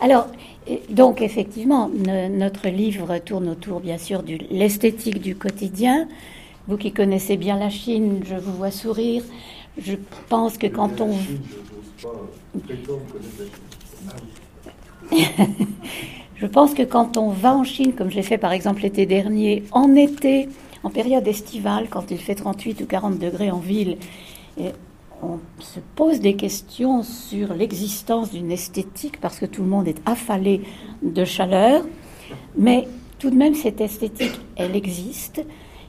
Alors, donc effectivement, notre livre tourne autour, bien sûr, de l'esthétique du quotidien. Vous qui connaissez bien la Chine, je vous vois sourire. Je pense que quand on... je pense que quand on va en Chine, comme j'ai fait par exemple l'été dernier, en été, en période estivale, quand il fait 38 ou 40 degrés en ville, on se pose des questions sur l'existence d'une esthétique parce que tout le monde est affalé de chaleur, mais tout de même cette esthétique, elle existe.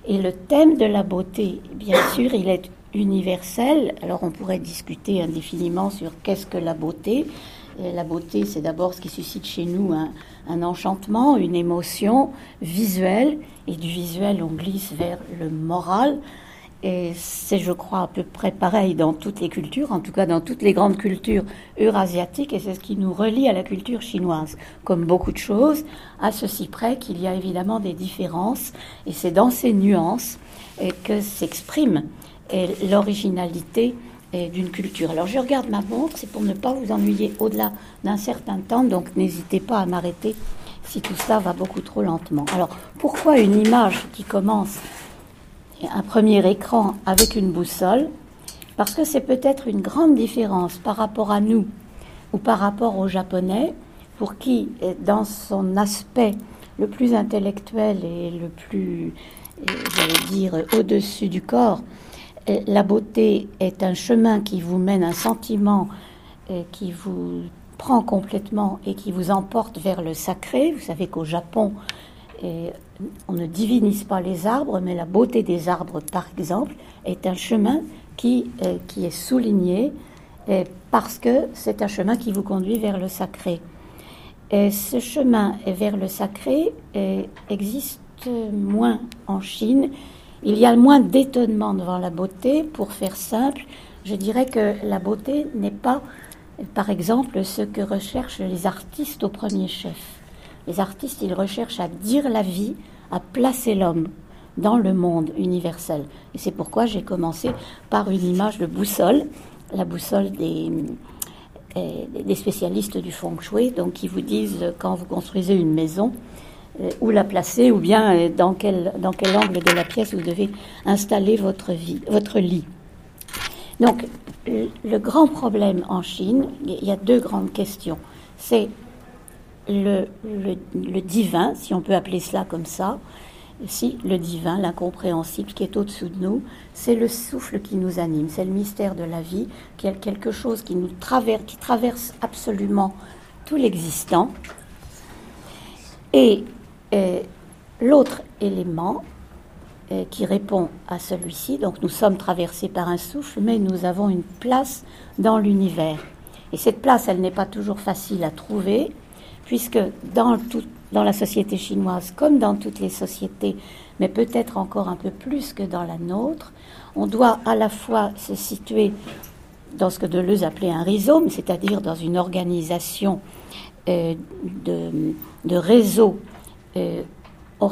Et le thème de la beauté, bien sûr, il est universel. Alors on pourrait discuter indéfiniment sur qu'est-ce que la beauté. la beauté, c'est d'abord ce qui suscite chez nous un, enchantement, une émotion visuelle, et du visuel on glisse vers le moral, et c'est, je crois, à peu près pareil dans toutes les cultures, en tout cas dans toutes les grandes cultures eurasiatiques, et c'est ce qui nous relie à la culture chinoise. Comme beaucoup de choses, à ceci près qu'il y a évidemment des différences, et c'est dans ces nuances que s'exprime l'originalité d'une culture. Alors je regarde ma montre, c'est pour ne pas vous ennuyer au-delà d'un certain temps, donc n'hésitez pas à m'arrêter si tout ça va beaucoup trop lentement. Alors pourquoi une image qui commence un premier écran avec une boussole, parce que c'est peut-être une grande différence par rapport à nous ou par rapport aux Japonais, pour qui, dans son aspect le plus intellectuel et le plus, j'allais dire, au-dessus du corps, la beauté est un chemin qui vous mène un sentiment qui vous prend complètement et qui vous emporte vers le sacré. Vous savez qu'au Japon, on ne divinise pas les arbres, mais la beauté des arbres, par exemple, est un chemin qui, euh, est souligné parce que c'est un chemin qui vous conduit vers le sacré. Et ce chemin vers le sacré existe moins en Chine. Il y a moins d'étonnement devant la beauté. Pour faire simple, je dirais que la beauté n'est pas, par exemple, ce que recherchent les artistes au premier chef. Les artistes, ils recherchent à dire la vie, à placer l'homme dans le monde universel. Et c'est pourquoi j'ai commencé par une image de boussole, la boussole des, euh, spécialistes du feng shui, donc qui vous disent quand vous construisez une maison, euh, où la placer ou bien euh, dans, quel, dans quel angle de la pièce vous devez installer votre, votre lit. Donc, le grand problème en Chine, il y a deux grandes questions. C'est le, divin, si on peut appeler cela comme ça, si le divin, l'incompréhensible qui est au-dessous de nous, c'est le souffle qui nous anime, c'est le mystère de la vie, qui est quelque chose qui nous traverse, qui traverse absolument tout l'existant. Et euh, l'autre élément euh, qui répond à celui-ci, donc nous sommes traversés par un souffle, mais nous avons une place dans l'univers. Et cette place, elle n'est pas toujours facile à trouver puisque dans, la société chinoise, comme dans toutes les sociétés, mais peut-être encore un peu plus que dans la nôtre, on doit à la fois se situer dans ce que Deleuze appelait un rhizome, c'est-à-dire dans une organisation euh, de, réseaux euh, ou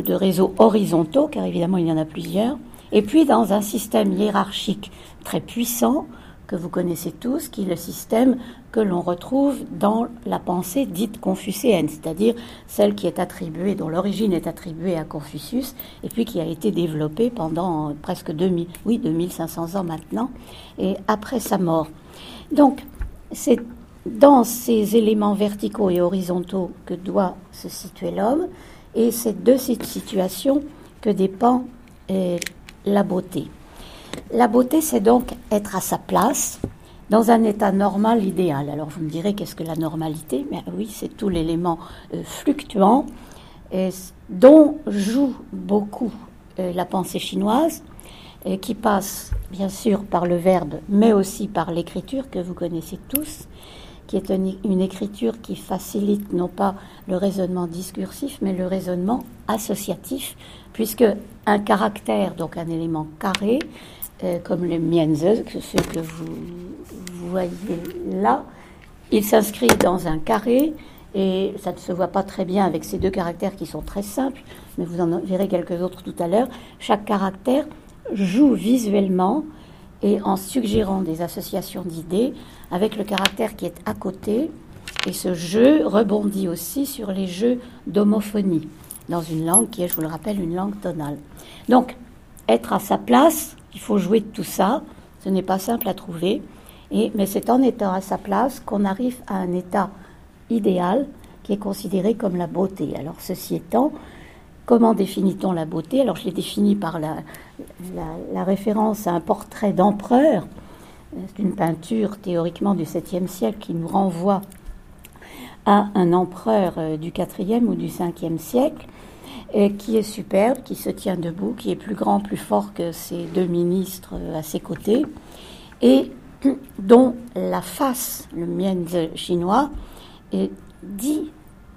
de réseaux horizontaux, car évidemment il y en a plusieurs, et puis dans un système hiérarchique très puissant que vous connaissez tous, qui est le système que l'on retrouve dans la pensée dite confucéenne, c'est-à-dire celle qui est attribuée, dont l'origine est attribuée à Confucius, et puis qui a été développée pendant presque 2000, oui, 2500 ans maintenant, et après sa mort. Donc, c'est dans ces éléments verticaux et horizontaux que doit se situer l'homme, et c'est de cette situation que dépend euh, la beauté. La beauté, c'est donc être à sa place, dans un état normal idéal. Alors vous me direz qu'est-ce que la normalité? Mais oui, c'est tout l'élément euh, fluctuant dont joue beaucoup euh, la pensée chinoise, qui passe bien sûr par le verbe, mais aussi par l'écriture que vous connaissez tous, qui est une, écriture qui facilite non pas le raisonnement discursif, mais le raisonnement associatif, puisque un caractère, donc un élément carré, euh, comme le mienze, ce que vous, voyez là, il s'inscrit dans un carré et ça ne se voit pas très bien avec ces deux caractères qui sont très simples, mais vous en verrez quelques autres tout à l'heure. Chaque caractère joue visuellement et en suggérant des associations d'idées avec le caractère qui est à côté. Et ce jeu rebondit aussi sur les jeux d'homophonie dans une langue qui est, je vous le rappelle, une langue tonale. Donc, être à sa place, il faut jouer de tout ça. Ce n'est pas simple à trouver. Mais c'est en étant à sa place qu'on arrive à un état idéal qui est considéré comme la beauté. Alors, ceci étant, comment définit-on la beauté? Alors, je l'ai définie par la, la, référence à un portrait d'empereur. C'est une peinture théoriquement du 7e siècle qui nous renvoie à un empereur euh, du 4e ou du 5e siècle qui est superbe, qui se tient debout, qui est plus grand, plus fort que ses deux ministres euh, à ses côtés, et dont la face, le mien chinois, dit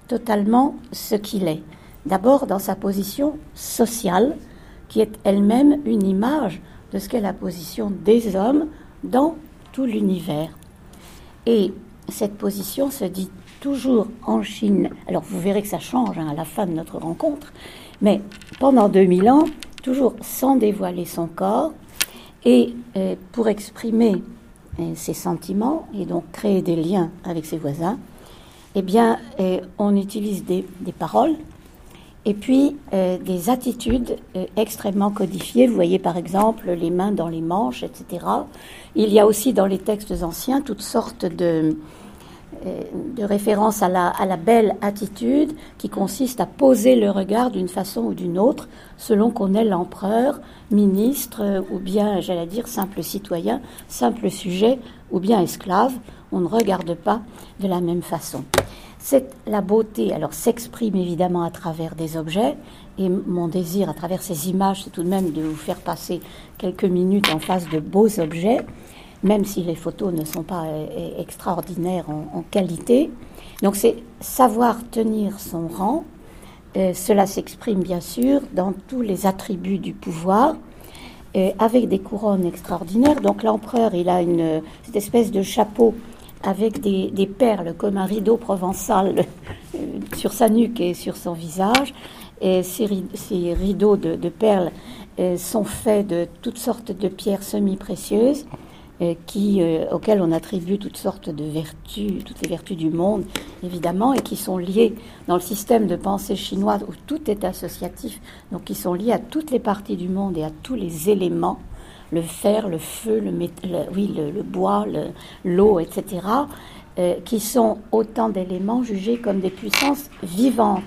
totalement ce qu'il est. D'abord dans sa position sociale, qui est elle-même une image de ce qu'est la position des hommes dans tout l'univers. Et cette position se dit toujours en Chine. Alors vous verrez que ça change hein, à la fin de notre rencontre, mais pendant 2000 ans, toujours sans dévoiler son corps, et euh, pour exprimer euh, ses sentiments et donc créer des liens avec ses voisins, eh bien, euh, on utilise des, paroles et puis des attitudes extrêmement codifiées. Vous voyez par exemple les mains dans les manches, etc. Il y a aussi dans les textes anciens toutes sortes de, de référence à la, belle attitude qui consiste à poser le regard d'une façon ou d'une autre selon qu'on est l'empereur, ministre ou bien, j'allais dire, simple citoyen, simple sujet ou bien esclave. On ne regarde pas de la même façon. C'est la beauté, alors s'exprime évidemment à travers des objets, et mon désir à travers ces images, c'est tout de même de vous faire passer quelques minutes en face de beaux objets même si les photos ne sont pas euh, euh, extraordinaires en, qualité. Donc c'est savoir tenir son rang. Euh, cela s'exprime bien sûr dans tous les attributs du pouvoir, avec des couronnes extraordinaires. Donc l'empereur, il a une, cette espèce de chapeau avec des, perles comme un rideau provençal sur sa nuque et sur son visage. Et ces, rideaux de, de perles sont faits de toutes sortes de pierres semi-précieuses qui, euh, auxquelles on attribue toutes sortes de vertus, toutes les vertus du monde, évidemment, et qui sont liées dans le système de pensée chinois où tout est associatif, donc qui sont liées à toutes les parties du monde et à tous les éléments, le fer, le feu, le, bois, l'eau, etc., euh, qui sont autant d'éléments jugés comme des puissances vivantes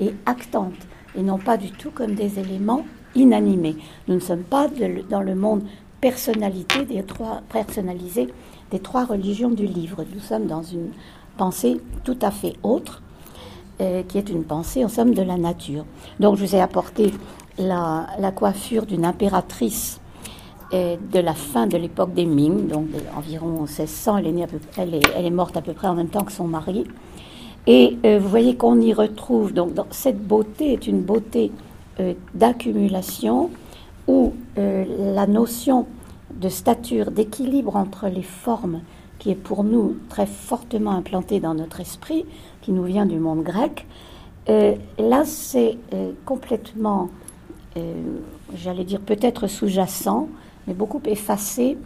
et actantes, et non pas du tout comme des éléments inanimés. Nous ne sommes pas dans le monde personnalité des trois, personnalisée des trois religions du livre. Nous sommes dans une pensée tout à fait autre, euh, qui est une pensée en somme de la nature. Donc je vous ai apporté la, coiffure d'une impératrice euh, de la fin de l'époque des Ming, donc environ 1600. Elle est, née à peu, elle, elle est, morte à peu près en même temps que son mari. Et euh, vous voyez qu'on y retrouve, donc cette beauté est une beauté d'accumulation où euh, la notion de stature, d'équilibre entre les formes, qui est pour nous très fortement implantée dans notre esprit, qui nous vient du monde grec, euh, là c'est euh, complètement, j'allais dire peut-être sous-jacent, mais beaucoup effacé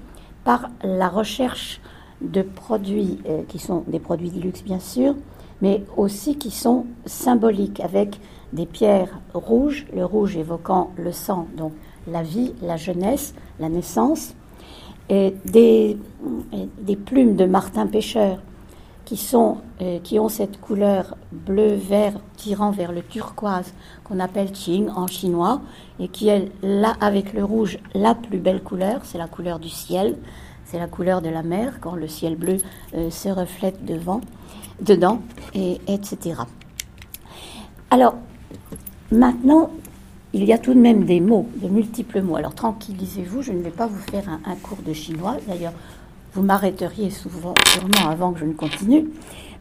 par la recherche de produits qui sont des produits de luxe bien sûr, mais aussi qui sont symboliques avec des pierres rouges, le rouge évoquant le sang, donc la vie, la jeunesse, la naissance, et des, plumes de martin pêcheur qui, sont, euh, qui ont cette couleur bleu-vert tirant vers le turquoise qu'on appelle Qing en chinois et qui est là avec le rouge la plus belle couleur, c'est la couleur du ciel, c'est la couleur de la mer quand le ciel bleu euh, se reflète devant, dedans, et, etc. Alors, maintenant, il y a tout de même des mots, de multiples mots. Alors tranquillisez-vous, je ne vais pas vous faire un, cours de chinois. D'ailleurs, vous m'arrêteriez souvent, sûrement avant que je ne continue.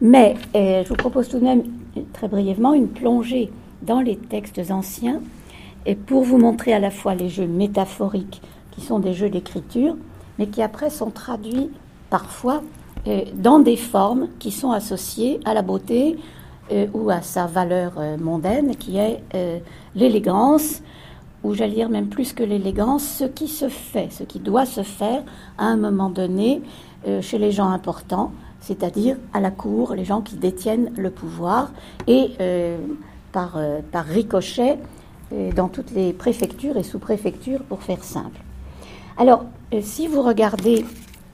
Mais euh, je vous propose tout de même, très brièvement, une plongée dans les textes anciens et pour vous montrer à la fois les jeux métaphoriques, qui sont des jeux d'écriture, mais qui après sont traduits parfois euh, dans des formes qui sont associées à la beauté, euh, ou à sa valeur euh, mondaine, qui est euh, l'élégance ou j'allais dire même plus que l'élégance, ce qui se fait, ce qui doit se faire à un moment donné euh, chez les gens importants, c'est-à-dire à la cour, les gens qui détiennent le pouvoir, et par, par ricochet dans toutes les préfectures et sous-préfectures, pour faire simple. Alors, si vous regardez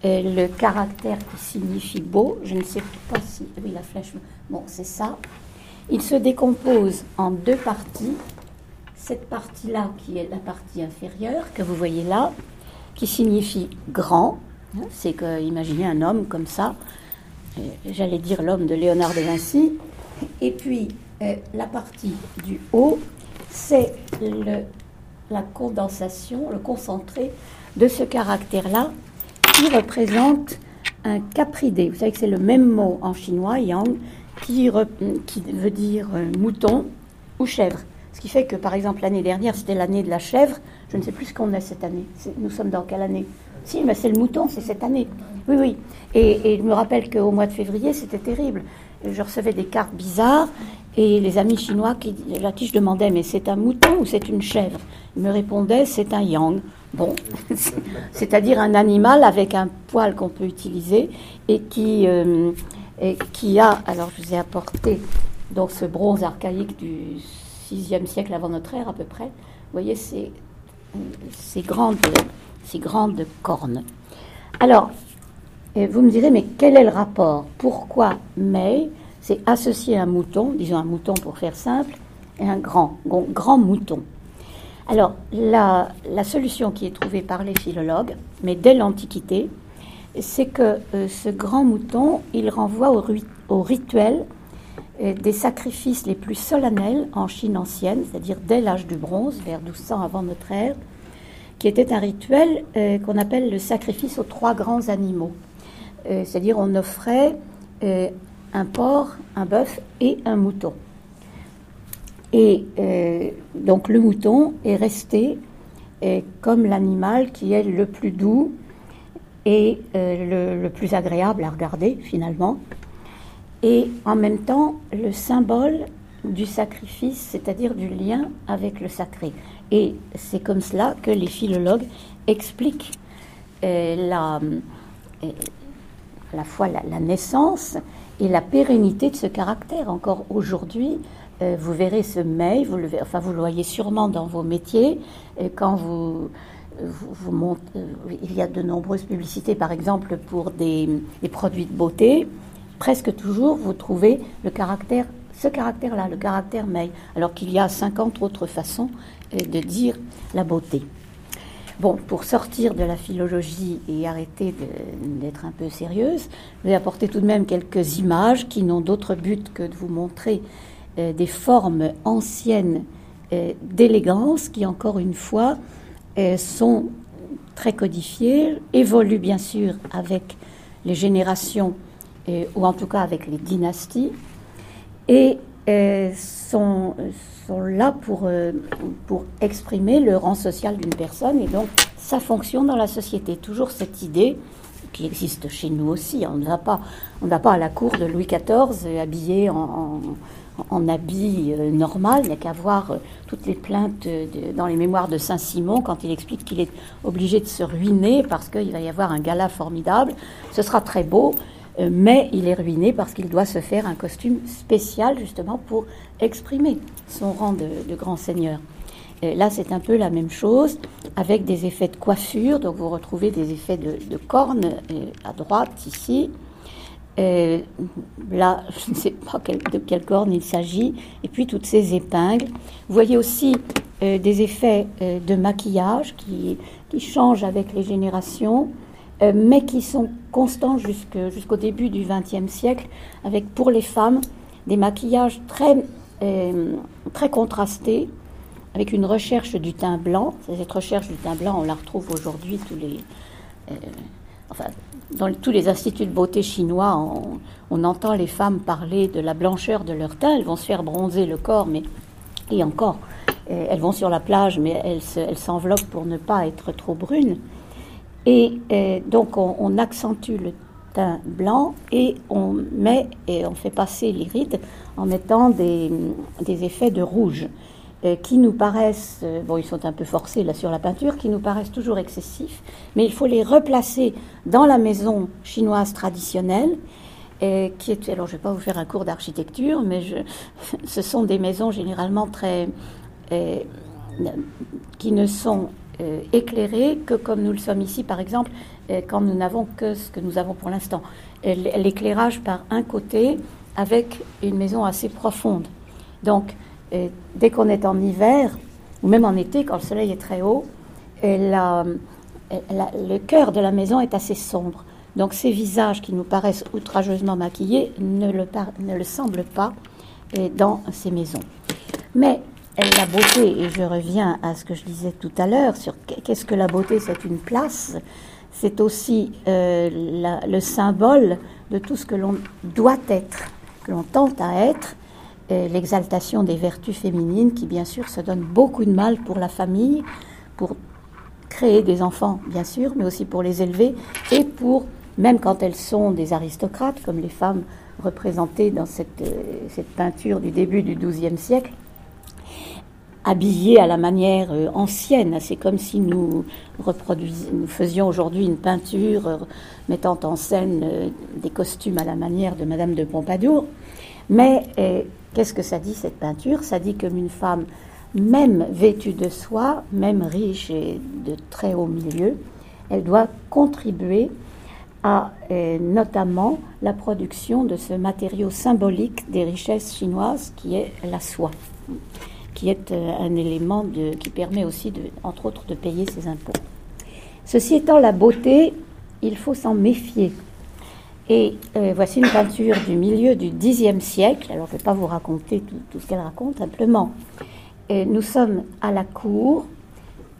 le caractère qui signifie beau, je ne sais pas si... Oui, la flèche... Bon, c'est ça. Il se décompose en deux parties cette partie-là, qui est la partie inférieure, que vous voyez là, qui signifie grand, hein, c'est que, imaginez un homme comme ça, euh, j'allais dire l'homme de Léonard de Vinci, et puis euh, la partie du haut, c'est la condensation, le concentré de ce caractère-là, qui représente un capridé. Vous savez que c'est le même mot en chinois, yang, qui, veut dire euh, mouton ou chèvre. Ce qui fait que, par exemple, l'année dernière, c'était l'année de la chèvre. Je ne sais plus ce qu'on a cette année. Nous sommes dans quelle année? Si, mais c'est le mouton, c'est cette année. Oui, oui. Et, je me rappelle qu'au mois de février, c'était terrible. Je recevais des cartes bizarres et les amis chinois, qui, là qui je demandais, mais c'est un mouton ou c'est une chèvre? Ils me répondaient, c'est un yang. Bon, c'est-à-dire un animal avec un poil qu'on peut utiliser et qui, euh, et qui a, alors je vous ai apporté donc ce bronze archaïque du 6e siècle avant notre ère à peu près. Vous voyez ces, ces, grandes, ces grandes cornes. Alors, vous me direz, mais quel est le rapport? Pourquoi May c'est associé à un mouton, disons un mouton pour faire simple, et un grand, grand mouton? Alors, la, la solution qui est trouvée par les philologues, mais dès l'Antiquité, c'est que euh, ce grand mouton, il renvoie au, rituel des sacrifices les plus solennels en Chine ancienne, c'est-à-dire dès l'âge du bronze, vers 1200 avant notre ère, qui était un rituel euh, qu'on appelle le sacrifice aux trois grands animaux. Euh, c'est-à-dire on offrait euh, un porc, un bœuf et un mouton. Et donc le mouton est resté comme l'animal qui est le plus doux et le, plus agréable à regarder finalement et en même temps le symbole du sacrifice, c'est-à-dire du lien avec le sacré. Et c'est comme cela que les philologues expliquent euh, la, euh, à la fois la, naissance et la pérennité de ce caractère. Encore aujourd'hui, euh, vous verrez ce mail, vous le, enfin vous le voyez sûrement dans vos métiers, quand vous, montez, il y a de nombreuses publicités, par exemple pour des, produits de beauté presque toujours, vous trouvez ce caractère-là, le caractère May, alors qu'il y a 50 autres façons euh, de dire la beauté. Bon, pour sortir de la philologie et arrêter d'être un peu sérieuse, je vais apporter tout de même quelques images qui n'ont d'autre but que de vous montrer euh, des formes anciennes euh, d'élégance qui, encore une fois, sont très codifiées, évoluent bien sûr avec les générations ou en tout cas avec les dynasties, et euh, sont, sont, là pour, euh, pour exprimer le rang social d'une personne et donc sa fonction dans la société. Toujours cette idée qui existe chez nous aussi. On ne va pas, on va pas à la cour de Louis XIV habillé en, habit euh, normal. Il n'y a qu'à voir toutes les plaintes dans les mémoires de Saint-Simon quand il explique qu'il est obligé de se ruiner parce qu'il va y avoir un gala formidable. Ce sera très beau, euh, mais il est ruiné parce qu'il doit se faire un costume spécial justement pour exprimer son rang de, grand seigneur. là, c'est un peu la même chose avec des effets de coiffure. Donc, vous retrouvez des effets de, cornes euh, à droite ici. Euh, là, je ne sais pas de quelle corne il s'agit. Et puis toutes ces épingles. Vous voyez aussi des effets de maquillage qui, qui changent avec les générations. Euh, mais qui sont constants jusqu'au début du XXe siècle, avec pour les femmes des maquillages très, euh, très contrastés, avec une recherche du teint blanc. Cette recherche du teint blanc, on la retrouve aujourd'hui tous les, euh, dans tous les instituts de beauté chinois. On, entend les femmes parler de la blancheur de leur teint. Elles vont se faire bronzer le corps, mais et encore, elles vont sur la plage, mais elles s'enveloppent pour ne pas être trop brunes. Et euh, donc on, accentue le teint blanc et on met et on fait passer les rides en mettant des, effets de rouge. Qui nous paraissent, bon, ils sont un peu forcés là sur la peinture, qui nous paraissent toujours excessifs, mais il faut les replacer dans la maison chinoise traditionnelle qui est, alors je ne vais pas vous faire un cours d'architecture, mais je, ce sont des maisons généralement très, euh, qui ne sont euh, éclairées que comme nous le sommes ici, par exemple, euh, quand nous n'avons que ce que nous avons pour l'instant. L'éclairage par un côté avec une maison assez profonde. Donc, dès qu'on est en hiver, ou même en été, quand le soleil est très haut, le cœur de la maison est assez sombre. Donc ces visages qui nous paraissent outrageusement maquillés ne le, semblent pas dans ces maisons. Mais la beauté, et je reviens à ce que je disais tout à l'heure sur qu'est-ce que la beauté, c'est une place, c'est aussi euh, le symbole de tout ce que l'on doit être, que l'on tente à être, l'exaltation des vertus féminines qui bien sûr se donnent beaucoup de mal pour la famille, pour créer des enfants bien sûr, mais aussi pour les élever et pour même quand elles sont des aristocrates, comme les femmes représentées dans cette, euh, peinture du début du XIIe siècle, habillées à la manière euh, ancienne. C'est comme si nous, nous faisions aujourd'hui une peinture euh, mettant en scène des costumes à la manière de Madame de Pompadour. Mais qu'est-ce que ça dit cette peinture? Ça dit comme une femme, même vêtue de soie, même riche et de très haut milieu, elle doit contribuer à euh, notamment la production de ce matériau symbolique des richesses chinoises qui est la soie, qui est euh, un élément qui permet aussi, entre autres, de payer ses impôts. Ceci étant la beauté, il faut s'en méfier. Et euh, voici une peinture du milieu du Xe siècle. Alors, je ne vais pas vous raconter tout, ce qu'elle raconte, simplement. nous sommes à la cour.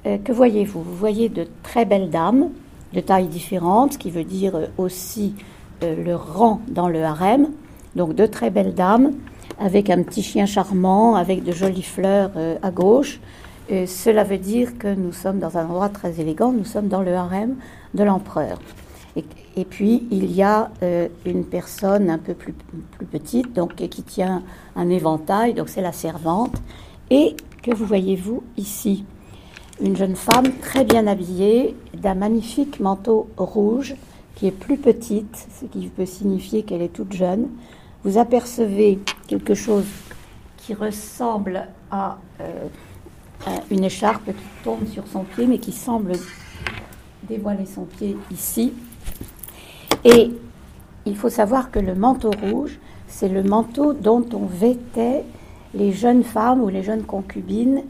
que voyez-vous? Vous voyez de très belles dames de tailles différentes, ce qui veut dire aussi euh, le rang dans le harem. Donc de très belles dames, avec un petit chien charmant, avec de jolies fleurs euh, à gauche. Cela veut dire que nous sommes dans un endroit très élégant, nous sommes dans le harem de l'empereur. Et, puis il y a euh, une personne un peu plus, plus petite, donc qui tient un éventail, donc c'est la servante. Et que vous voyez-vous ici? Une jeune femme très bien habillée, d'un magnifique manteau rouge, qui est plus petite, ce qui peut signifier qu'elle est toute jeune. Vous apercevez quelque chose qui ressemble à, euh, une écharpe qui tombe sur son pied, mais qui semble dévoiler son pied ici. Et il faut savoir que le manteau rouge, c'est le manteau dont on vêtait les jeunes femmes ou les jeunes concubines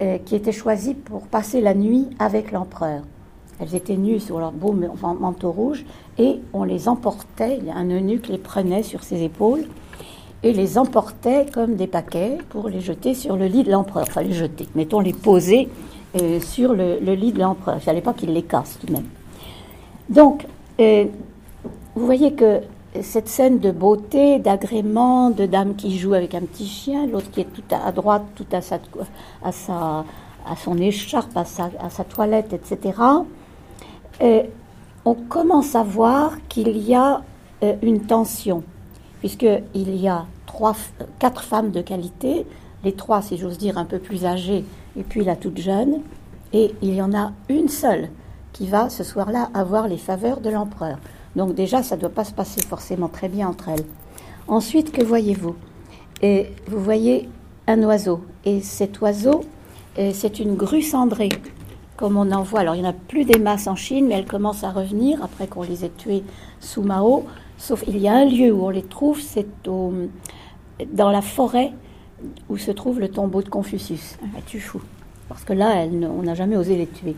euh, qui étaient choisies pour passer la nuit avec l'empereur. Elles étaient nues sur leur beau manteau rouge et on les emportait, un eunuque les prenait sur ses épaules et les emportait comme des paquets pour les jeter sur le lit de l'empereur. Enfin, les jeter, mettons les poser euh, sur le, lit de l'empereur. Il fallait pas qu'il les casse tout de même. Donc, euh, vous voyez que cette scène de beauté, d'agrément, de dame qui joue avec un petit chien, l'autre qui est tout à, droite, tout à sa, à sa, à son écharpe, à sa, à sa toilette, etc. Et on commence à voir qu'il y a euh, une tension, puisqu'il y a trois, quatre femmes de qualité, les trois, si j'ose dire, un peu plus âgées, et puis la toute jeune, et il y en a une seule qui va ce soir-là avoir les faveurs de l'empereur. Donc déjà, ça ne doit pas se passer forcément très bien entre elles. Ensuite, que voyez-vous? Et Vous voyez un oiseau. Et cet oiseau, euh, c'est une grue cendrée, comme on en voit. Alors, il n'y en a plus des masses en Chine, mais elles commencent à revenir après qu'on les ait tuées sous Mao. Sauf il y a un lieu où on les trouve, c'est dans la forêt où se trouve le tombeau de Confucius. Ah, tu fou. Parce que là, on n'a jamais osé les tuer.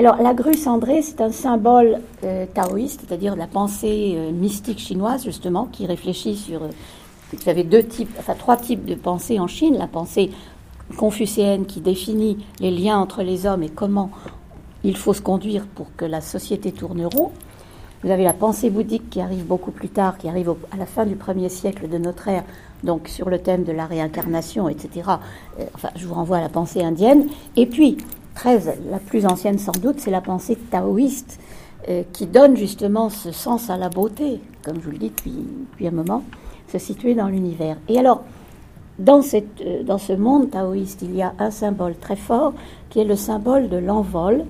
Alors, la grue cendrée, c'est un symbole euh, taoïste, c'est-à-dire la pensée euh, mystique chinoise, justement, qui réfléchit sur. Euh, vous avez deux types, enfin trois types de pensée en Chine. La pensée confucéenne qui définit les liens entre les hommes et comment il faut se conduire pour que la société tourne rond. Vous avez la pensée bouddhique qui arrive beaucoup plus tard, qui arrive à la fin du premier siècle de notre ère, donc sur le thème de la réincarnation, etc. Enfin, je vous renvoie à la pensée indienne. Et puis, la plus ancienne sans doute, c'est la pensée taoïste euh, qui donne justement ce sens à la beauté, comme je vous le dis depuis, un moment, se situer dans l'univers. Et alors, dans, euh, dans ce monde taoïste, il y a un symbole très fort qui est le symbole de l'envol,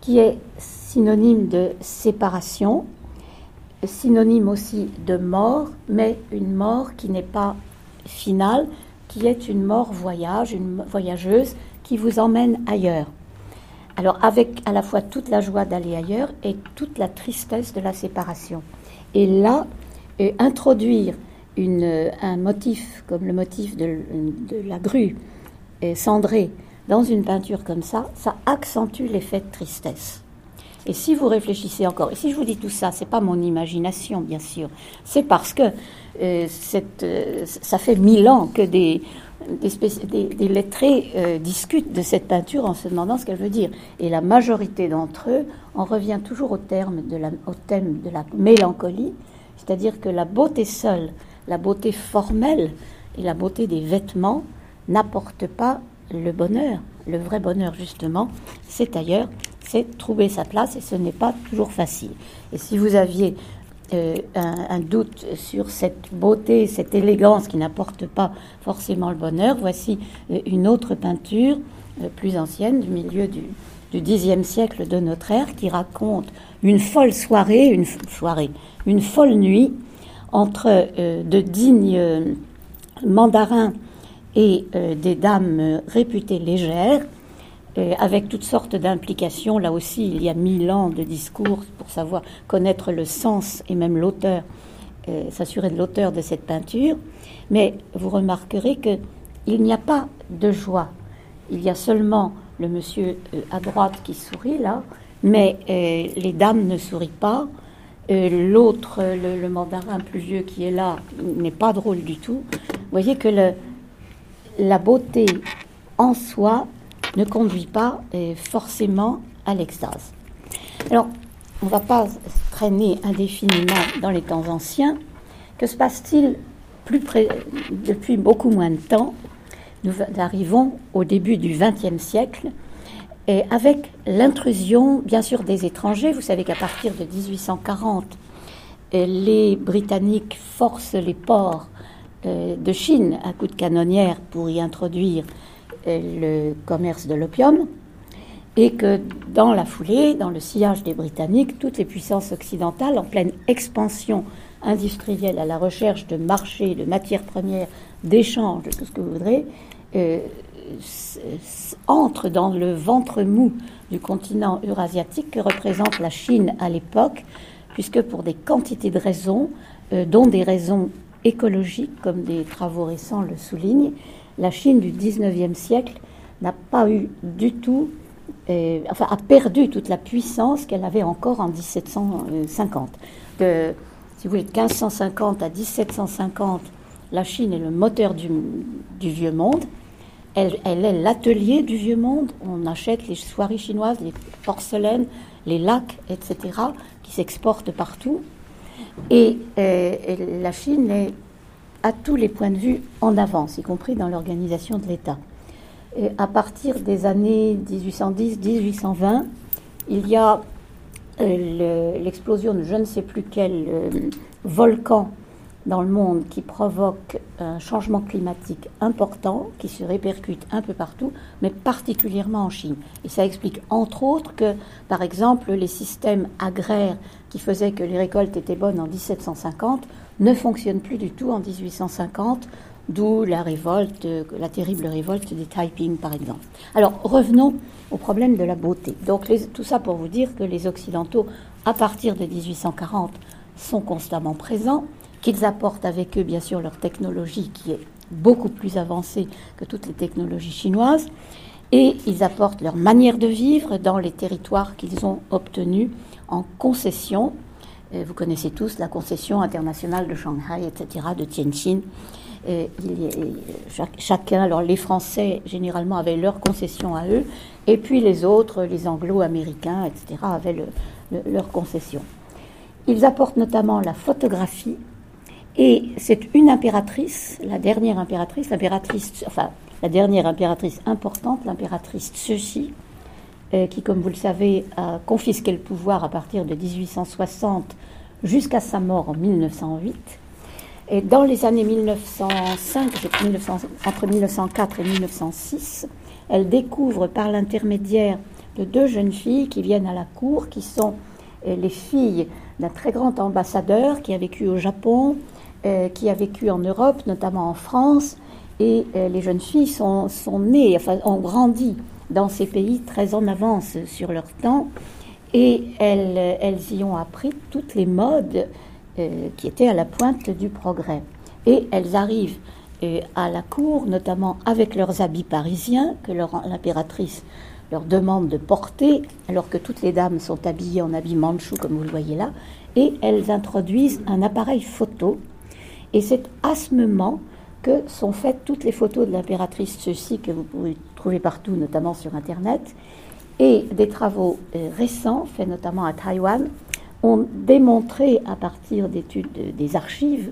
qui est synonyme de séparation, synonyme aussi de mort, mais une mort qui n'est pas finale, qui est une mort voyage, une voyageuse qui vous emmène ailleurs. Alors avec à la fois toute la joie d'aller ailleurs et toute la tristesse de la séparation. Et là, euh, introduire une, un motif comme le motif de, la grue euh, cendrée dans une peinture comme ça, ça accentue l'effet de tristesse. Et si vous réfléchissez encore, et si je vous dis tout ça, c'est pas mon imagination, bien sûr, c'est parce que euh, cette, euh, ça fait mille ans que des, des, lettrés euh, discutent de cette peinture en se demandant ce qu'elle veut dire. Et la majorité d'entre eux en revient toujours au, au thème de la mélancolie, c'est-à-dire que la beauté seule, la beauté formelle et la beauté des vêtements n'apportent pas le bonheur. Le vrai bonheur, justement, c'est ailleurs c'est trouver sa place et ce n'est pas toujours facile. Et si vous aviez euh, un, doute sur cette beauté, cette élégance qui n'apporte pas forcément le bonheur, voici euh, une autre peinture euh, plus ancienne du milieu du, du Xe siècle de notre ère qui raconte une folle soirée, une soirée, une folle nuit entre de dignes mandarins et des dames réputées légères avec toutes sortes d'implications. Là aussi, il y a mille ans de discours pour savoir connaître le sens et même l'auteur, euh, s'assurer de l'auteur de cette peinture. Mais vous remarquerez que il n'y a pas de joie. Il y a seulement le monsieur euh, à droite qui sourit là, mais euh, les dames ne sourient pas. L'autre, le, mandarin plus vieux qui est là, n'est pas drôle du tout. Vous voyez que la beauté en soi ne conduit pas euh, forcément à l'extase. Alors, on ne va pas traîner indéfiniment dans les temps anciens. Que se passe-t-il depuis beaucoup moins de temps? Nous arrivons au début du XXe siècle et avec l'intrusion, bien sûr, des étrangers. Vous savez qu'à partir de 1840, euh, les Britanniques forcent les ports euh, de Chine à coups de canonnière pour y introduire le commerce de l'opium, et que dans la foulée, dans le sillage des Britanniques, toutes les puissances occidentales, en pleine expansion industrielle à la recherche de marchés, de matières premières, d'échanges, de tout ce que vous voudrez, euh, entrent dans le ventre mou du continent eurasiatique que représente la Chine à l'époque, puisque pour des quantités de raisons, euh, dont des raisons écologiques, comme des travaux récents le soulignent, la Chine du 19e siècle n'a pas eu du tout, euh, enfin, a perdu toute la puissance qu'elle avait encore en 1750. De, si vous voulez, de 1550 à 1750, la Chine est le moteur du, vieux monde. Elle est l'atelier du vieux monde. On achète les soieries chinoises, les porcelaines, les lacs, etc., qui s'exportent partout. Et, euh, et la Chine est à tous les points de vue en avance, y compris dans l'organisation de l'État. À partir des années 1810-1820, il y a euh, l'explosion de je ne sais plus quel euh, volcan dans le monde qui provoque un changement climatique important qui se répercute un peu partout, mais particulièrement en Chine. Et ça explique entre autres que, par exemple, les systèmes agraires qui faisaient que les récoltes étaient bonnes en 1750 ne fonctionnent plus du tout en 1850, d'où la révolte, la terrible révolte des Taiping, par exemple. Alors revenons au problème de la beauté. Donc tout ça pour vous dire que les Occidentaux, à partir de 1840, sont constamment présents qu'ils apportent avec eux, bien sûr, leur technologie qui est beaucoup plus avancée que toutes les technologies chinoises, et ils apportent leur manière de vivre dans les territoires qu'ils ont obtenus en concession. vous connaissez tous la concession internationale de Shanghai, etc., de Tianjin. Et chacun, alors les Français généralement avaient leur concession à eux, et puis les autres, les Anglo-Américains, etc., avaient leur concession. Ils apportent notamment la photographie, et c'est une impératrice, la dernière impératrice, l'impératrice, enfin la dernière impératrice importante, l'impératrice Cixi, euh, qui, comme vous le savez, a confisqué le pouvoir à partir de 1860 jusqu'à sa mort en 1908. Et dans les années 1905, entre 1904 et 1906, elle découvre par l'intermédiaire de deux jeunes filles qui viennent à la cour, qui sont euh, les filles d'un très grand ambassadeur qui a vécu au Japon, euh, qui a vécu en Europe, notamment en France. Et euh, les jeunes filles sont, sont nées, enfin, ont grandi dans ces pays très en avance sur leur temps. Et elles, elles y ont appris toutes les modes euh, qui étaient à la pointe du progrès. Et elles arrivent euh, à la cour, notamment avec leurs habits parisiens que l'impératrice leur demande de porter, alors que toutes les dames sont habillées en habits manchou, comme vous le voyez là, et elles introduisent un appareil photo. Et c'est à ce moment que sont faites toutes les photos de l'impératrice ceci que vous pouvez trouver partout, notamment sur Internet, et des travaux euh, récents, faits notamment à Taïwan, ont démontré à partir d'études des archives,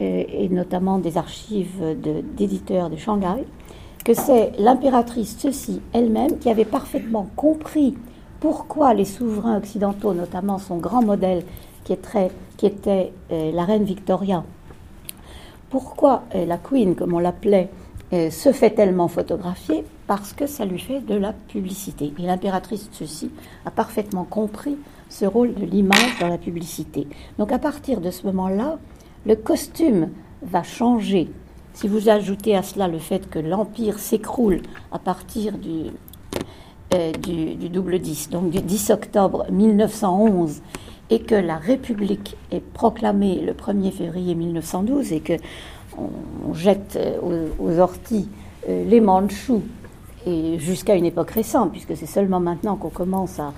euh, et notamment des archives d'éditeurs de, Shanghai, que c'est l'impératrice ceci elle-même qui avait parfaitement compris pourquoi les souverains occidentaux, notamment son grand modèle qui, est très, qui était euh, la reine Victoria, pourquoi la Queen, comme on l'appelait, se fait tellement photographier Parce que ça lui fait de la publicité. Et l'impératrice ceci a parfaitement compris ce rôle de l'image dans la publicité. Donc à partir de ce moment-là, le costume va changer. Si vous ajoutez à cela le fait que l'Empire s'écroule à partir du, euh, du, double 10, donc du 10 octobre 1911, et que la République est proclamée le 1er février 1912 et que on, jette euh, aux, orties euh, les Mandchous, et jusqu'à une époque récente, puisque c'est seulement maintenant qu'on commence à,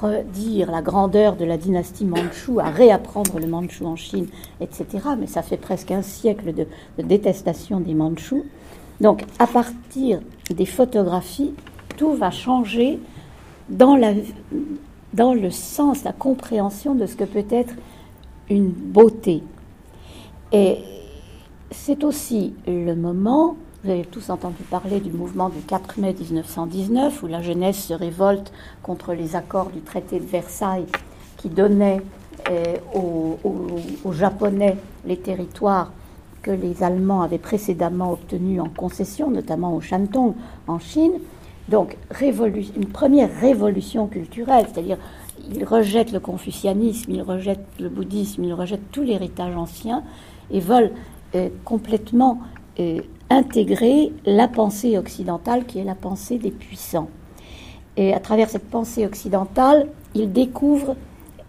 redire la grandeur de la dynastie mandchou, à réapprendre le mandchou en Chine, etc. Mais ça fait presque un siècle de, détestation des mandchous. Donc, à partir des photographies, tout va changer dans, la, dans le sens, la compréhension de ce que peut être une beauté. Et c'est aussi le moment vous avez tous entendu parler du mouvement du 4 mai 1919, où la jeunesse se révolte contre les accords du traité de Versailles qui donnaient euh, aux, Japonais les territoires que les Allemands avaient précédemment obtenus en concession, notamment au Shantung en Chine. Donc une première révolution culturelle, c'est-à-dire ils rejettent le confucianisme, ils rejettent le bouddhisme, ils rejettent tout l'héritage ancien et veulent complètement euh, intégrer la pensée occidentale qui est la pensée des puissants. Et à travers cette pensée occidentale, il découvre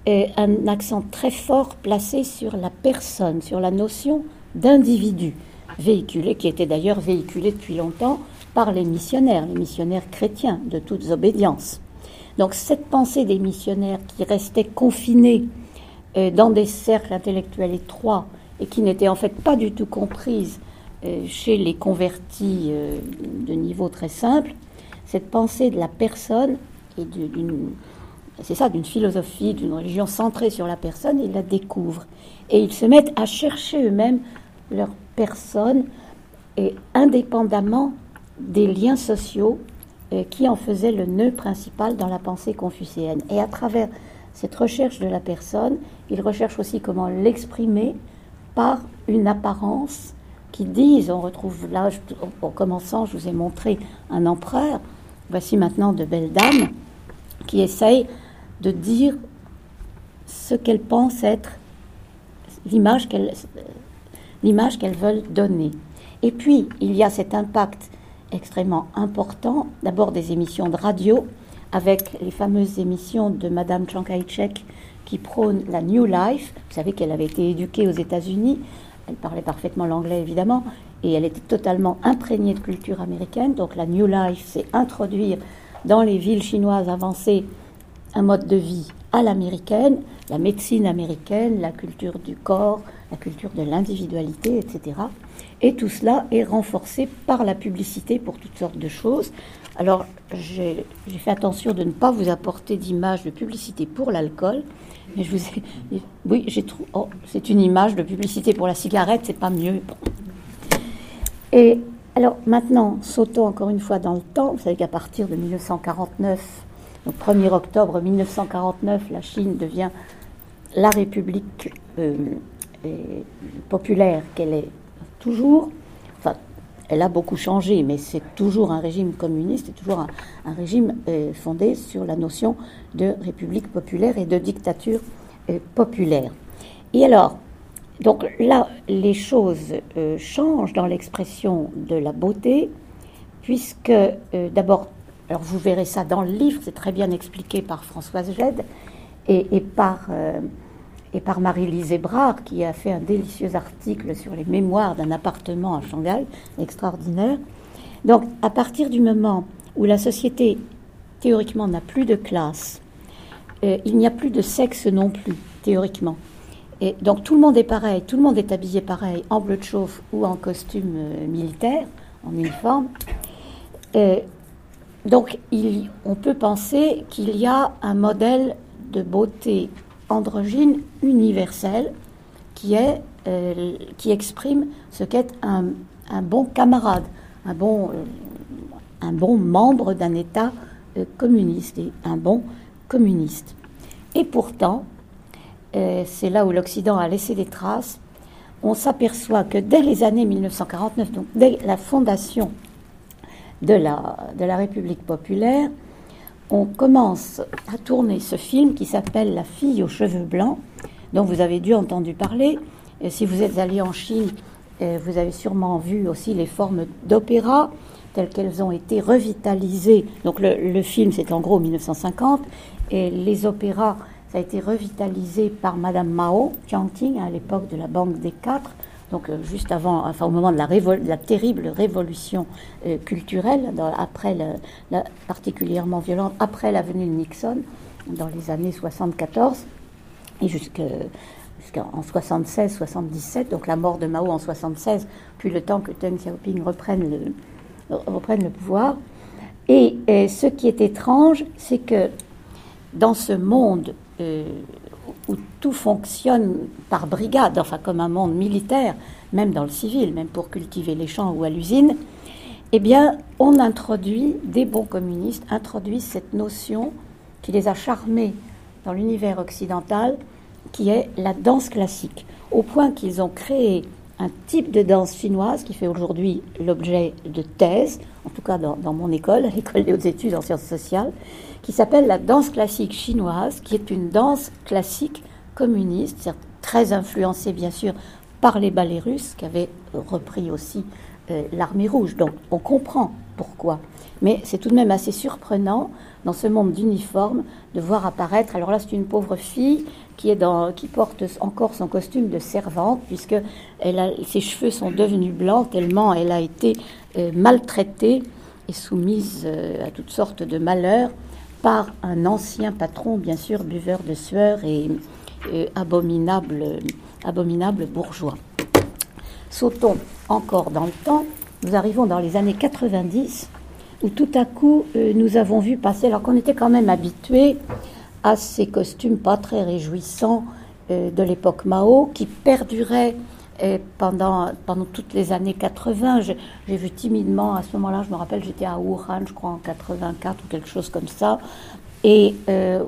euh, un accent très fort placé sur la personne, sur la notion d'individu, véhiculé, qui était d'ailleurs véhiculé depuis longtemps par les missionnaires, les missionnaires chrétiens de toutes obédiences. Donc cette pensée des missionnaires qui restait confinée euh, dans des cercles intellectuels étroits et qui n'était en fait pas du tout comprise euh, chez les convertis euh, de niveau très simple, cette pensée de la personne et d'une c'est ça, d'une philosophie, d'une religion centrée sur la personne, ils la découvrent. Et ils se mettent à chercher eux-mêmes leur personne, et indépendamment des liens sociaux euh, qui en faisaient le nœud principal dans la pensée confucéenne. Et à travers cette recherche de la personne, ils recherchent aussi comment l'exprimer par une apparence qui disent, on retrouve là, en commençant, je vous ai montré un empereur, voici maintenant de belles dames qui essayent de dire ce qu'elles pensent être l'image qu'elles l'image qu'elles veulent donner. Et puis, il y a cet impact extrêmement important, d'abord des émissions de radio, avec les fameuses émissions de Madame Chiang Kai-shek qui prône la New Life. Vous savez qu'elle avait été éduquée aux États-Unis elle parlait parfaitement l'anglais évidemment, et elle était totalement imprégnée de culture américaine. Donc la New Life, c'est introduire dans les villes chinoises avancées un mode de vie à l'américaine, la médecine américaine, la culture du corps, la culture de l'individualité, etc. Et tout cela est renforcé par la publicité pour toutes sortes de choses. Alors j'ai fait attention de ne pas vous apporter d'images de publicité pour l'alcool, mais je vous ai, oui, j'ai trouvé. Oh, c'est une image de publicité pour la cigarette, c'est pas mieux. Et alors maintenant, sautons encore une fois dans le temps. Vous savez qu'à partir de 1949, donc 1er octobre 1949, la Chine devient la République euh, populaire qu'elle est toujours, enfin, elle a beaucoup changé, mais c'est toujours un régime communiste, c'est toujours un, régime fondé sur la notion de république populaire et de dictature populaire. Et alors, donc là, les choses euh, changent dans l'expression de la beauté, puisque euh, d'abord, alors vous verrez ça dans le livre, c'est très bien expliqué par Françoise Gède et, par, euh, par Marie-Lise Ebrard, qui a fait un délicieux article sur les mémoires d'un appartement à Shanghai, extraordinaire. Donc, à partir du moment où la société, théoriquement, n'a plus de classe, il n'y a plus de sexe non plus, théoriquement donc tout le monde est pareil, tout le monde est habillé pareil, en bleu de chauffe ou en costume euh, militaire, en uniforme. Donc on peut penser qu'il y a un modèle de beauté androgyne universel qui, euh, exprime ce qu'est un, bon camarade, un bon, euh, membre d'un État communiste et un bon communiste. Et pourtant, c'est là où l'Occident a laissé des traces, on s'aperçoit que dès les années 1949, donc dès la fondation de la, République populaire, on commence à tourner ce film qui s'appelle La fille aux cheveux blancs, dont vous avez dû entendre parler. Si vous êtes allé en Chine, euh, vous avez sûrement vu aussi les formes d'opéra telles qu'elles ont été revitalisées. Donc le, film, c'est en gros 1950, et les opéras ça a été revitalisé par Madame Mao Jiangting à l'époque de la Banque des Quatre, donc euh, juste avant, enfin au moment de la, terrible révolution euh, culturelle, après la, particulièrement violente, après la venue de Nixon, dans les années 74 et jusqu'en 76-77, donc la mort de Mao en 76, puis le temps que Deng Xiaoping reprenne le, pouvoir. et ce qui est étrange, c'est que dans ce monde euh, où tout fonctionne par brigade, enfin comme un monde militaire, même dans le civil, même pour cultiver les champs ou à l'usine, eh bien, on introduit, des bons communistes introduisent cette notion qui les a charmés dans l'univers occidental, qui est la danse classique, au point qu'ils ont créé un type de danse chinoise qui fait aujourd'hui l'objet de thèses, en tout cas dans, mon école, l'école des hautes études en sciences sociales, qui s'appelle la danse classique chinoise, qui est une danse classique communiste, très influencée bien sûr par les ballets russes, qui avaient repris aussi euh, l'armée rouge. Donc on comprend pourquoi. Mais c'est tout de même assez surprenant dans ce monde d'uniforme de voir apparaître. Alors là, c'est une pauvre fille qui, porte encore son costume de servante, puisque ses cheveux sont devenus blancs tellement elle a été euh, maltraitée et soumise euh, à toutes sortes de malheurs par un ancien patron, bien sûr, buveur de sueur et euh, abominable, abominable bourgeois. Sautons encore dans le temps, nous arrivons dans les années 90, où tout à coup nous avons vu passer, alors qu'on était quand même habitués à ces costumes pas très réjouissants euh, de l'époque Mao, qui perduraient et pendant, pendant toutes les années 80, j'ai vu timidement, à ce moment-là, je me rappelle, j'étais à Wuhan, je crois en 84 ou quelque chose comme ça, et euh,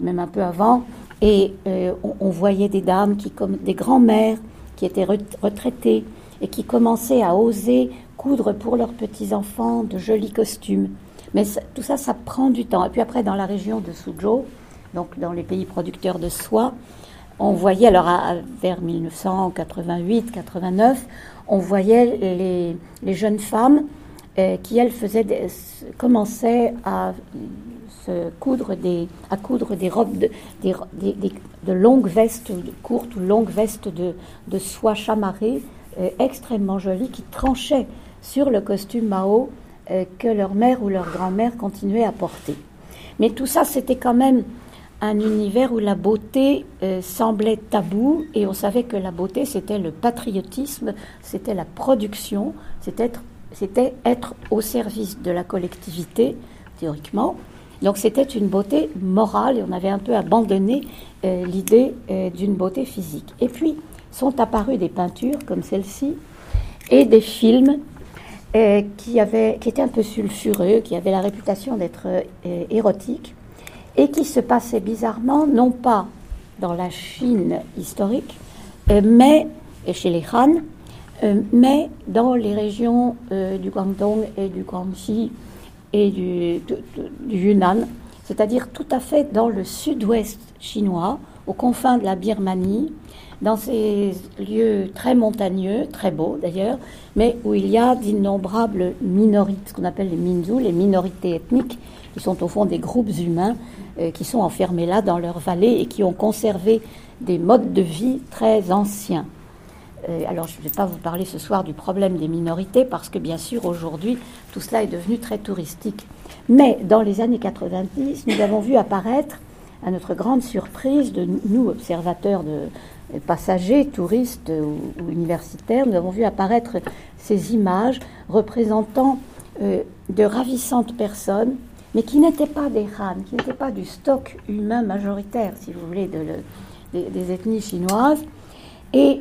même un peu avant, et euh, on, voyait des dames, qui, comme des grands-mères qui étaient retraitées et qui commençaient à oser coudre pour leurs petits-enfants de jolis costumes. Mais tout ça, ça prend du temps. Et puis après, dans la région de Suzhou, donc dans les pays producteurs de soie, on voyait, alors vers 1988-89, on voyait les, jeunes femmes euh, qui, elles, faisaient commençaient à se coudre des, à coudre des robes de, de longues vestes courtes ou longues vestes de, soie chamarrée euh, extrêmement jolies qui tranchaient sur le costume Mao euh, que leur mère ou leur grand-mère continuait à porter. Mais tout ça, c'était quand même un univers où la beauté euh, semblait tabou et on savait que la beauté c'était le patriotisme, c'était la production, c'était être, au service de la collectivité théoriquement. Donc c'était une beauté morale et on avait un peu abandonné euh, l'idée euh, d'une beauté physique. Et puis sont apparues des peintures comme celle-ci et des films qui étaient un peu sulfureux, qui avaient la réputation d'être érotiques et qui se passait bizarrement, non pas dans la Chine historique, mais chez les Han, mais dans les régions du Guangdong et du Guangxi et du, Yunnan, c'est-à-dire tout à fait dans le sud-ouest chinois, aux confins de la Birmanie, dans ces lieux très montagneux, très beaux d'ailleurs, mais où il y a d'innombrables minorités, ce qu'on appelle les minzous, les minorités ethniques, qui sont au fond des groupes humains euh, qui sont enfermés là dans leur vallée et qui ont conservé des modes de vie très anciens. Euh, alors je ne vais pas vous parler ce soir du problème des minorités parce que bien sûr aujourd'hui tout cela est devenu très touristique. Mais dans les années 90, nous avons vu apparaître, à notre grande surprise de nous observateurs de, passagers, touristes ou, universitaires, nous avons vu apparaître ces images représentant euh, de ravissantes personnes, mais qui n'étaient pas des Han, qui n'étaient pas du stock humain majoritaire, si vous voulez, des, ethnies chinoises, et,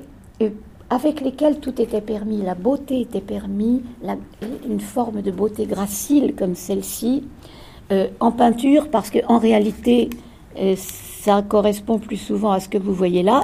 avec lesquelles tout était permis. La beauté était permis, une forme de beauté gracile comme celle-ci, euh, en peinture, parce qu'en réalité, euh, ça correspond plus souvent à ce que vous voyez là,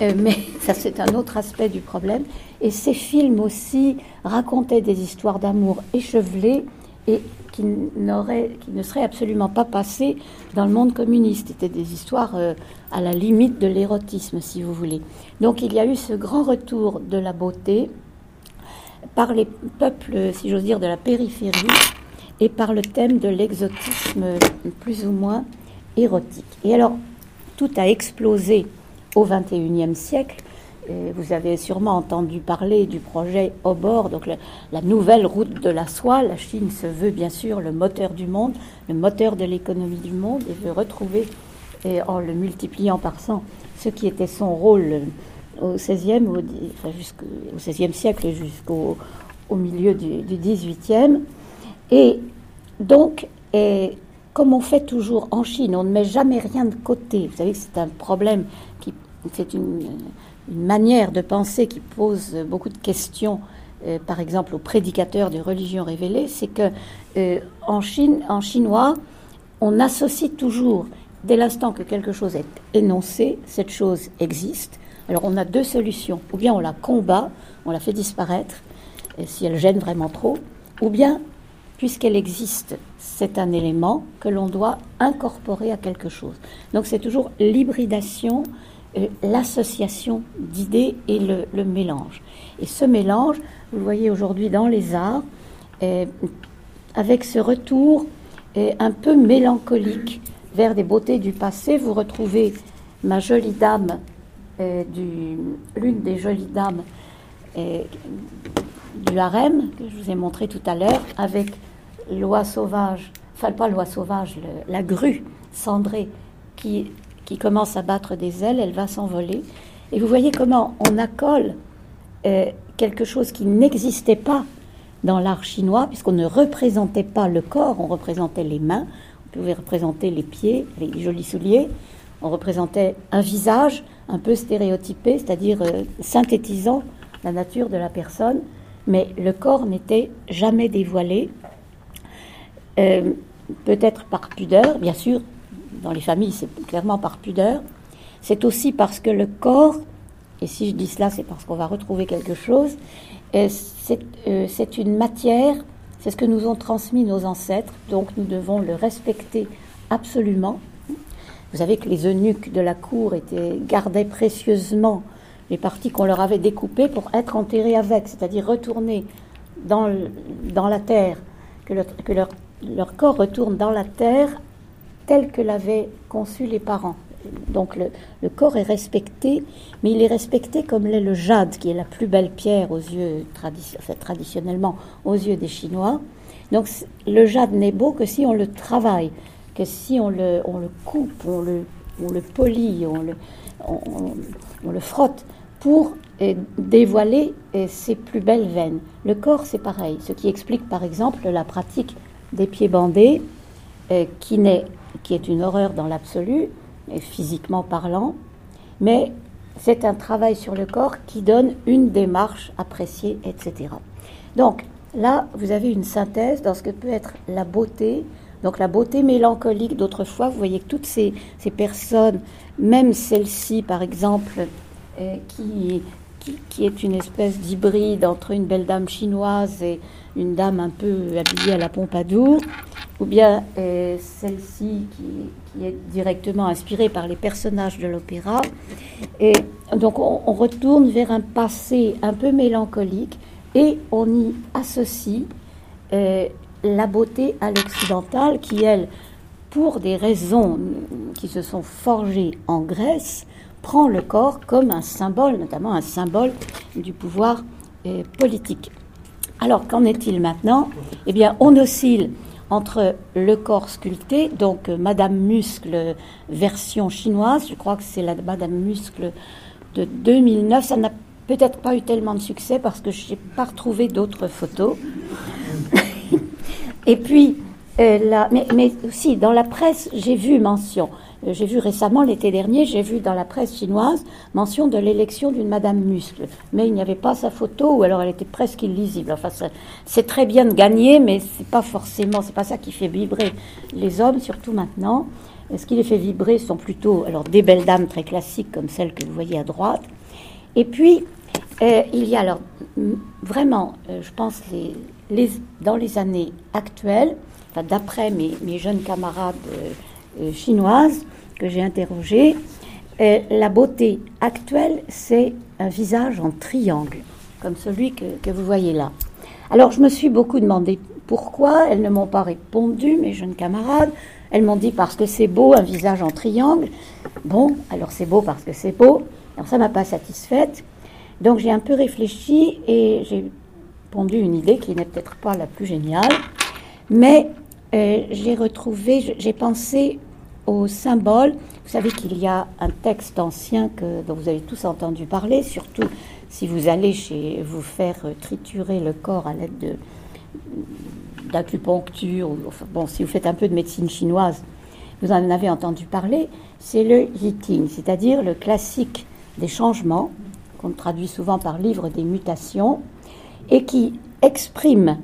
euh, mais ça c'est un autre aspect du problème. Et ces films aussi racontaient des histoires d'amour échevelées et qui, qui ne seraient absolument pas passées dans le monde communiste. C'était des histoires euh, à la limite de l'érotisme, si vous voulez. Donc il y a eu ce grand retour de la beauté par les peuples, si j'ose dire, de la périphérie et par le thème de l'exotisme plus ou moins érotique. Et alors, tout a explosé au XXIe siècle. Vous avez sûrement entendu parler du projet Obor, donc la nouvelle route de la soie. La Chine se veut bien sûr le moteur du monde, le moteur de l'économie du monde, et veut retrouver, et en le multipliant par 100, ce qui était son rôle au XVIe, au, siècle jusqu'au au milieu du, XVIIIe. Et donc, comme on fait toujours en Chine, on ne met jamais rien de côté. Vous savez que c'est un problème qui c'est une, manière de penser qui pose beaucoup de questions, euh, par exemple aux prédicateurs de religions révélées, c'est que euh, en Chine, en chinois, on associe toujours, dès l'instant que quelque chose est énoncé, cette chose existe. Alors on a deux solutions. Ou bien on la combat, on la fait disparaître, et si elle gêne vraiment trop, ou bien, puisqu'elle existe, c'est un élément que l'on doit incorporer à quelque chose. Donc c'est toujours l'hybridation euh, l'association d'idées et le, mélange. Et ce mélange, vous le voyez aujourd'hui dans les arts, avec ce retour un peu mélancolique vers des beautés du passé, vous retrouvez ma jolie dame, l'une des jolies dames du harem, que je vous ai montré tout à l'heure, avec l'oie sauvage, enfin pas l'oie sauvage, la grue cendrée qui qui commence à battre des ailes, elle va s'envoler. Et vous voyez comment on accole euh, quelque chose qui n'existait pas dans l'art chinois, puisqu'on ne représentait pas le corps, on représentait les mains, on pouvait représenter les pieds, les jolis souliers, on représentait un visage un peu stéréotypé, c'est-à-dire euh, synthétisant la nature de la personne, mais le corps n'était jamais dévoilé, euh, peut-être par pudeur, bien sûr, dans les familles, c'est clairement par pudeur. C'est aussi parce que le corps, et si je dis cela, c'est parce qu'on va retrouver quelque chose, euh, euh, c'est une matière, c'est ce que nous ont transmis nos ancêtres, donc nous devons le respecter absolument. Vous savez que les eunuques de la cour étaient, gardaient précieusement les parties qu'on leur avait découpées pour être enterrés avec, c'est-à-dire retourner dans, dans la terre, que, leur corps retourne dans la terre tel que l'avaient conçu les parents. Donc le, corps est respecté, mais il est respecté comme l'est le jade, qui est la plus belle pierre aux yeux, traditionnellement aux yeux des Chinois. Donc le jade n'est beau que si on le travaille, que si on le, on le coupe, on le, on le polie, on le, on, le frotte pour eh, dévoiler eh, ses plus belles veines. Le corps, c'est pareil, ce qui explique par exemple la pratique des pieds bandés, eh, qui n'est qui est une horreur dans l'absolu, physiquement parlant, mais c'est un travail sur le corps qui donne une démarche appréciée, etc. Donc là, vous avez une synthèse dans ce que peut être la beauté, donc la beauté mélancolique d'autrefois. Vous voyez que toutes ces, ces personnes, même celle-ci par exemple, qui, qui, est une espèce d'hybride entre une belle dame chinoise et une dame un peu habillée à la Pompadour, ou bien celle-ci qui, est directement inspirée par les personnages de l'opéra. Et donc on, retourne vers un passé un peu mélancolique et on y associe la beauté à l'occidentale qui, elle, pour des raisons qui se sont forgées en Grèce, prend le corps comme un symbole, notamment un symbole du pouvoir euh, politique. Alors qu'en est-il maintenant? Eh bien, on oscille entre le corps sculpté, donc euh, Madame Muscle version chinoise, je crois que c'est la Madame Muscle de 2009, ça n'a peut-être pas eu tellement de succès parce que je n'ai pas retrouvé d'autres photos. Et puis, euh, mais, aussi dans la presse, j'ai vu mention, j'ai vu récemment l'été dernier, j'ai vu dans la presse chinoise mention de l'élection d'une Madame Muscle, mais il n'y avait pas sa photo ou alors elle était presque illisible. Enfin, c'est très bien de gagner, mais c'est pas forcément, c'est pas ça qui fait vibrer les hommes, surtout maintenant. Ce qui les fait vibrer sont plutôt alors des belles dames très classiques comme celle que vous voyez à droite, et puis euh, il y a alors vraiment, je pense dans les années actuelles, d'après mes, jeunes camarades euh, euh, chinoises que j'ai interrogées, euh, la beauté actuelle, c'est un visage en triangle, comme celui que, vous voyez là. Alors je me suis beaucoup demandé pourquoi, elles ne m'ont pas répondu, mes jeunes camarades. Elles m'ont dit parce que c'est beau, un visage en triangle. Bon, alors c'est beau parce que c'est beau. Alors ça m'a pas satisfaite. Donc j'ai un peu réfléchi et j'ai pondu une idée qui n'est peut-être pas la plus géniale, mais euh, j'ai retrouvé, j'ai pensé au symbole. Vous savez qu'il y a un texte ancien que, dont vous avez tous entendu parler, surtout si vous allez chez vous faire triturer le corps à l'aide de d'acupuncture, bon, si vous faites un peu de médecine chinoise, vous en avez entendu parler, c'est le Yiting, c'est-à-dire le classique des changements, qu'on traduit souvent par livre des mutations, et qui exprime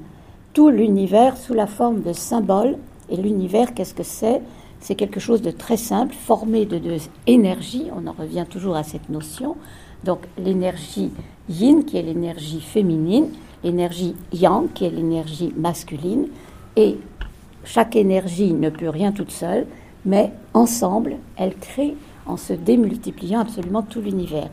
tout l'univers sous la forme de symboles. Et l'univers, qu'est-ce que c'est? C'est quelque chose de très simple, formé de deux énergies. On en revient toujours à cette notion. Donc l'énergie yin, qui est l'énergie féminine, l'énergie yang, qui est l'énergie masculine. Et chaque énergie ne peut rien toute seule, mais ensemble, elle crée, en se démultipliant absolument tout l'univers.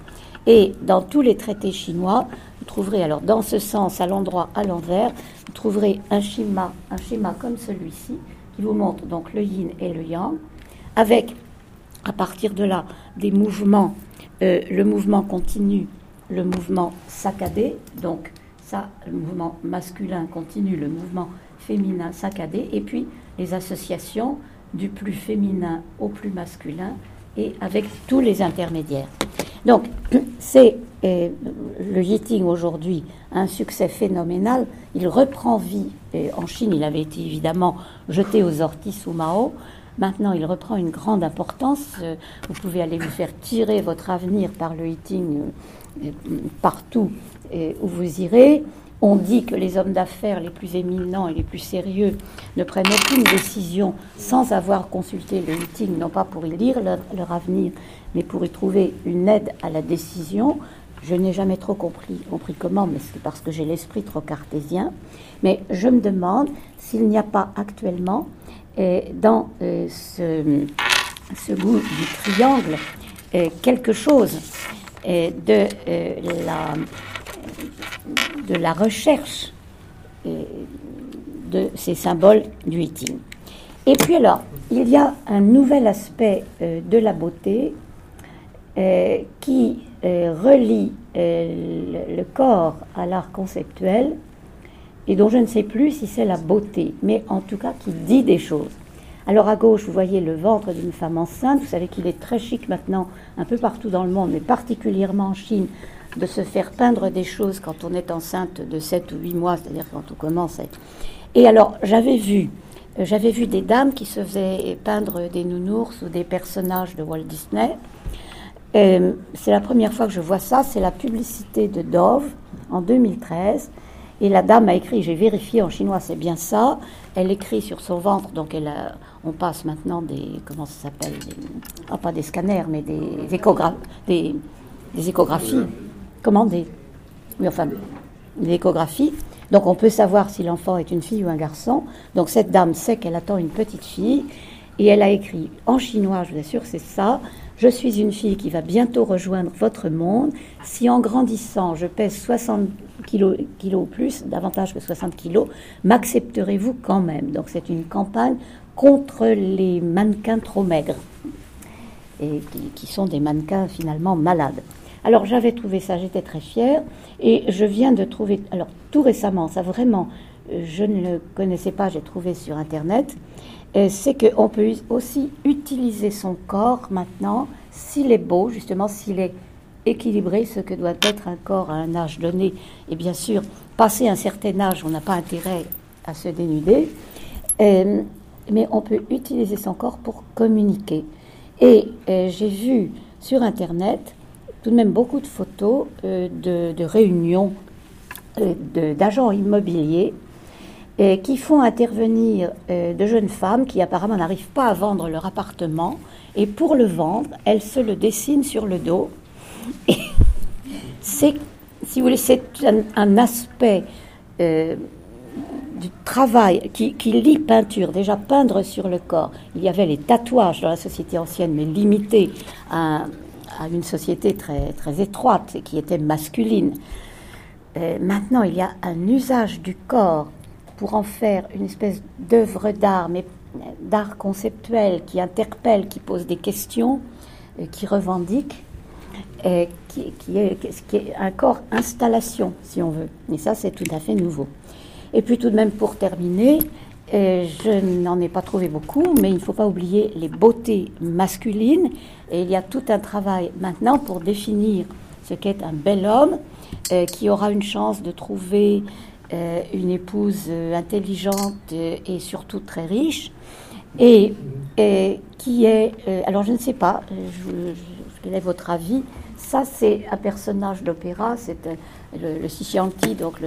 Et dans tous les traités chinois, trouverez alors dans ce sens, à l'endroit, à l'envers, vous trouverez un schéma, un schéma comme celui-ci, qui vous montre donc le yin et le yang, avec à partir de là des mouvements, euh, le mouvement continu, le mouvement saccadé, donc ça, le mouvement masculin continu, le mouvement féminin saccadé, et puis les associations du plus féminin au plus masculin, et avec tous les intermédiaires. Donc, c'est euh, le Yiting aujourd'hui un succès phénoménal. Il reprend vie. en Chine, il avait été évidemment jeté aux orties sous Mao. Maintenant, il reprend une grande importance. Euh, vous pouvez aller vous faire tirer votre avenir par le Yiting euh, partout où vous irez. On dit que les hommes d'affaires les plus éminents et les plus sérieux ne prennent aucune décision sans avoir consulté le meeting, non pas pour y lire leur, avenir, mais pour y trouver une aide à la décision. Je n'ai jamais trop compris, compris comment, mais c'est parce que j'ai l'esprit trop cartésien. Mais je me demande s'il n'y a pas actuellement, euh, dans euh, ce, goût du triangle, euh, quelque chose de la de la recherche de ces symboles du eating. Et puis alors, il y a un nouvel aspect de la beauté qui relie le, corps à l'art conceptuel et dont je ne sais plus si c'est la beauté, mais en tout cas qui dit des choses. Alors à gauche, vous voyez le ventre d'une femme enceinte. Vous savez qu'il est très chic maintenant, un peu partout dans le monde, mais particulièrement en Chine, de se faire peindre des choses quand on est enceinte de 7 ou 8 mois, c'est-à-dire quand on commence à être... Et alors, j'avais vu, euh, j'avais vu des dames qui se faisaient peindre des nounours ou des personnages de Walt Disney. Euh, c'est la première fois que je vois ça, c'est la publicité de Dove en 2013. Et la dame a écrit, j'ai vérifié en chinois, c'est bien ça. Elle écrit sur son ventre, donc elle on passe maintenant des, comment ça s'appelle, ah, pas des scanners, mais des des, des échographies commandées. Oui, enfin, des échographies. Donc on peut savoir si l'enfant est une fille ou un garçon. Donc cette dame sait qu'elle attend une petite fille et elle a écrit en chinois, je vous assure, c'est ça. Je suis une fille qui va bientôt rejoindre votre monde. Si en grandissant, je pèse 60 kilos, plus, davantage que 60 kilos, m'accepterez-vous quand même? Donc c'est une campagne contre les mannequins trop maigres et qui, sont des mannequins finalement malades. Alors j'avais trouvé ça, j'étais très fière et je viens de trouver, alors tout récemment, ça vraiment, je ne le connaissais pas, j'ai trouvé sur Internet, c'est qu'on peut aussi utiliser son corps maintenant, s'il est beau, justement, s'il est équilibré, ce que doit être un corps à un âge donné. Et bien sûr, passé un certain âge, on n'a pas intérêt à se dénuder, euh, mais on peut utiliser son corps pour communiquer. Et euh, j'ai vu sur Internet tout de même beaucoup de photos euh, de, réunions d'agents immobiliers qui font intervenir euh, de jeunes femmes qui apparemment n'arrivent pas à vendre leur appartement. Et pour le vendre, elles se le dessinent sur le dos. C'est, si vous un, aspect euh, du travail qui, qui, lie peinture. Déjà, peindre sur le corps. Il y avait les tatouages dans la société ancienne, mais limités à, une société très, très étroite qui était masculine. Euh, maintenant, il y a un usage du corps pour en faire une espèce d'œuvre d'art, mais d'art conceptuel qui interpelle, qui pose des questions, euh, qui revendique, et qui, est, un corps installation, si on veut. Et ça, c'est tout à fait nouveau. Et puis tout de même, pour terminer, euh, je n'en ai pas trouvé beaucoup, mais il ne faut pas oublier les beautés masculines. Et il y a tout un travail maintenant pour définir ce qu'est un bel homme, euh, qui aura une chance de trouver euh, une épouse euh, intelligente et surtout très riche, et, qui est, euh, alors je ne sais pas, quel est votre avis. Ça, c'est un personnage d'opéra, c'est le, le donc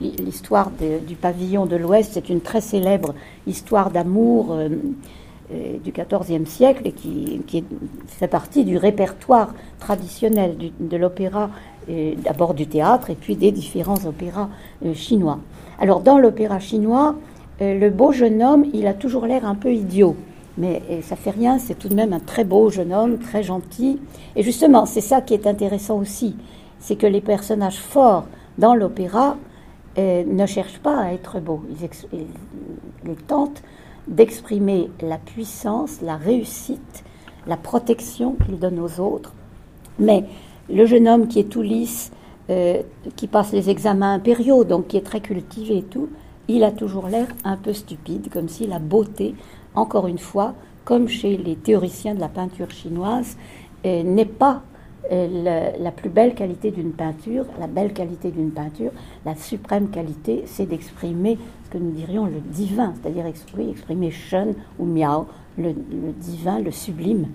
l'histoire du pavillon de l'Ouest, c'est une très célèbre histoire d'amour du XIVe siècle et qui, fait partie du répertoire traditionnel de l'opéra d'abord du théâtre et puis des différents opéras euh, chinois. Alors dans l'opéra chinois, euh, le beau jeune homme, il a toujours l'air un peu idiot. Mais ça fait rien, c'est tout de même un très beau jeune homme, très gentil. Et justement, c'est ça qui est intéressant aussi, c'est que les personnages forts dans l'opéra euh, ne cherchent pas à être beaux. Ils, ils tentent d'exprimer la puissance, la réussite, la protection qu'ils donnent aux autres. Mais le jeune homme qui est tout lisse, euh, qui passe les examens impériaux, donc qui est très cultivé et tout, il a toujours l'air un peu stupide, comme si la beauté, encore une fois, comme chez les théoriciens de la peinture chinoise, euh, n'est pas euh, la, plus belle qualité d'une peinture. La belle qualité d'une peinture, la suprême qualité, c'est d'exprimer nous dirions le divin, c'est-à-dire exprimer, Shen ou Miao, le divin, le sublime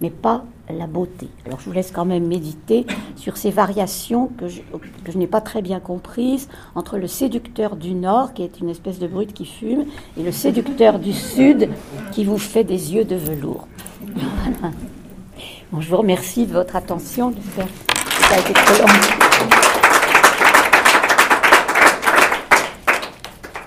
mais pas la beauté. Alors je vous laisse quand même méditer sur ces variations que je, n'ai pas très bien comprises entre le séducteur du Nord, qui est une espèce de brute qui fume, et le séducteur du Sud, qui vous fait des yeux de velours. Bon, je vous remercie de votre attention. Trop long.